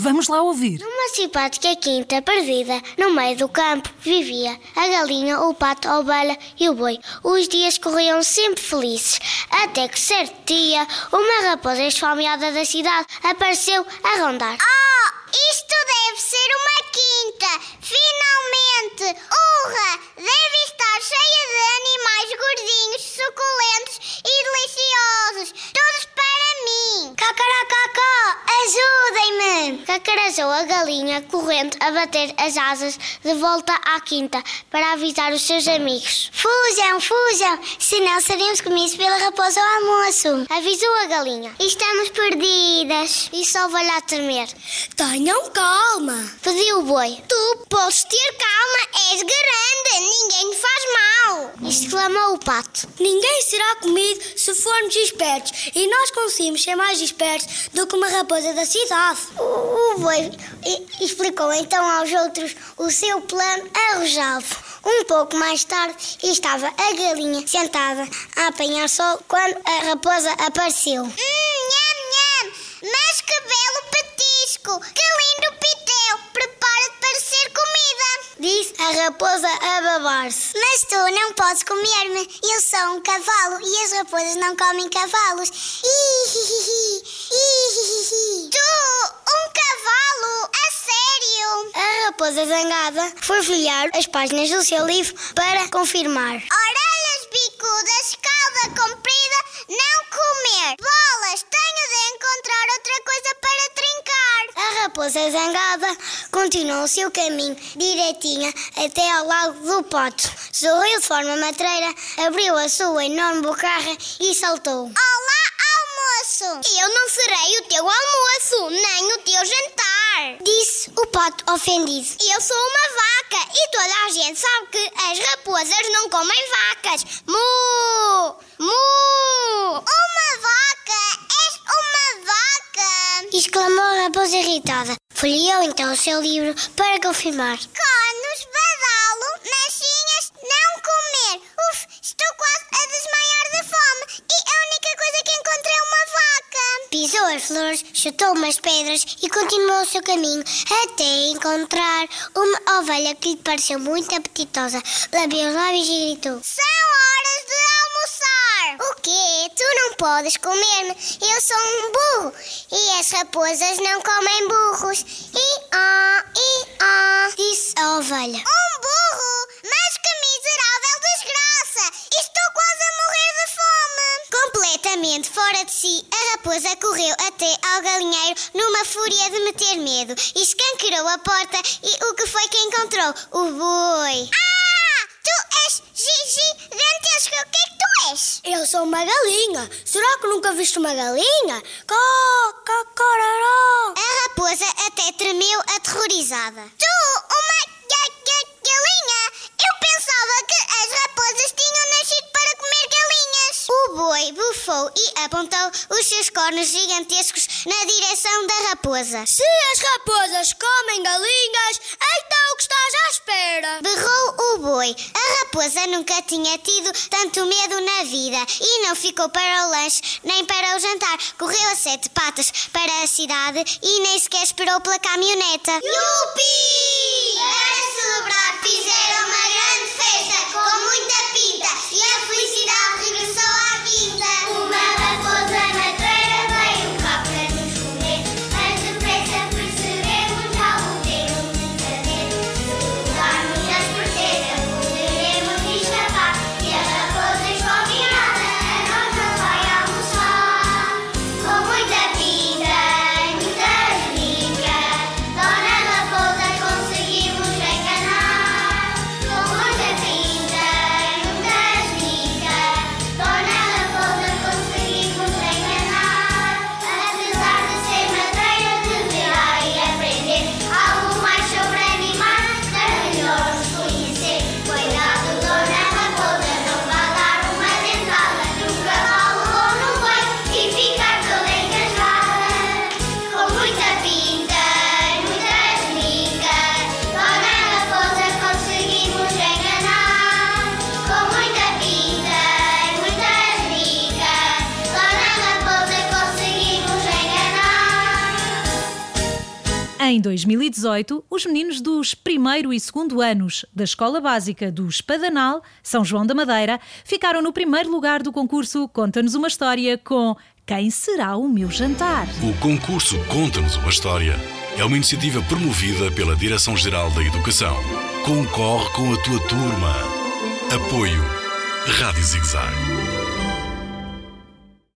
Vamos lá ouvir. Numa simpática quinta perdida, no meio do campo, vivia a galinha, o pato, a ovelha e o boi. Os dias corriam sempre felizes, até que certo dia, uma raposa esfomeada da cidade apareceu a rondar. Ajudem-me! Cacarejou a galinha, correndo a bater as asas de volta à quinta para avisar os seus amigos. Fujam, fujam, senão seremos comidos pela raposa ao almoço. Avisou a galinha. Estamos perdidas. E só vai lá tremer. Tenham calma! Pediu o boi. Tu podes ter calma, és Exclamou o pato. Ninguém será comido se formos espertos e nós conseguimos ser mais espertos do que uma raposa da cidade. O, o boi explicou então aos outros o seu plano arrojado. Um pouco mais tarde estava a galinha sentada a apanhar sol quando a raposa apareceu. Hum, nham, nham! Mas que belo petisco! Que lindo Disse a raposa a babar-se. Mas tu não podes comer-me. Eu sou um cavalo e as raposas não comem cavalos. Ihihihi, ihihihi. Tu, um cavalo? A sério? A raposa zangada foi folhear as páginas do seu livro para confirmar. Orelhas bicudas, cauda comprida, não comer. Bolas, raposa zangada continuou o seu caminho direitinha até ao lago do Pote. Sorriu de forma matreira, abriu a sua enorme bocarra e saltou. Olá, almoço! Eu não serei o teu almoço, nem o teu jantar. Disse o pato ofendido. Eu sou uma vaca e toda a gente sabe que as raposas não comem vacas. Mu! Mu! Uma vaca! És uma vaca! Exclamou a raposa irritada. Folheou então o seu livro para confirmar. Cornos, badalo, machinhas, não comer. Uf, estou quase a desmaiar de fome e a única coisa que encontrei é uma vaca. Pisou as flores, chutou umas pedras e continuou o seu caminho até encontrar uma ovelha que lhe pareceu muito apetitosa. Lambeu os lábios e gritou: São. O quê? Tu não podes comer-me. Eu sou um burro e as raposas não comem burros. E ah, e ah. Disse a ovelha. Um burro? Mas que miserável desgraça! Estou quase a morrer de fome! Completamente fora de si, a raposa correu até ao galinheiro numa fúria de meter medo escancarou a porta e o que foi que encontrou? O boi. Ah! Tu és gigantesco! O que é que tu és? Eu sou uma galinha. Será que nunca viste uma galinha? Có, có, cororó. A raposa até tremeu aterrorizada. Tu, uma ga- ga- galinha? Eu pensava que as raposas tinham nascido para comer galinhas. O boi bufou e apontou os seus cornos gigantescos na direção da raposa. Se as raposas comem galinhas, então o que estás à espera? Berrou o boi. A raposa nunca tinha tido tanto medo na vida e não ficou para o lanche nem para o jantar. Correu a sete patas para a cidade e nem sequer esperou pela caminhoneta. Yupi! Em 2018, os meninos dos primeiro e segundo anos da Escola Básica do Espadanal, São João da Madeira, ficaram no primeiro lugar do concurso Conta-nos uma História com Quem será o meu jantar? O concurso Conta-nos uma História é uma iniciativa promovida pela Direção-Geral da Educação. Concorre com a tua turma. Apoio Rádio Zigzag.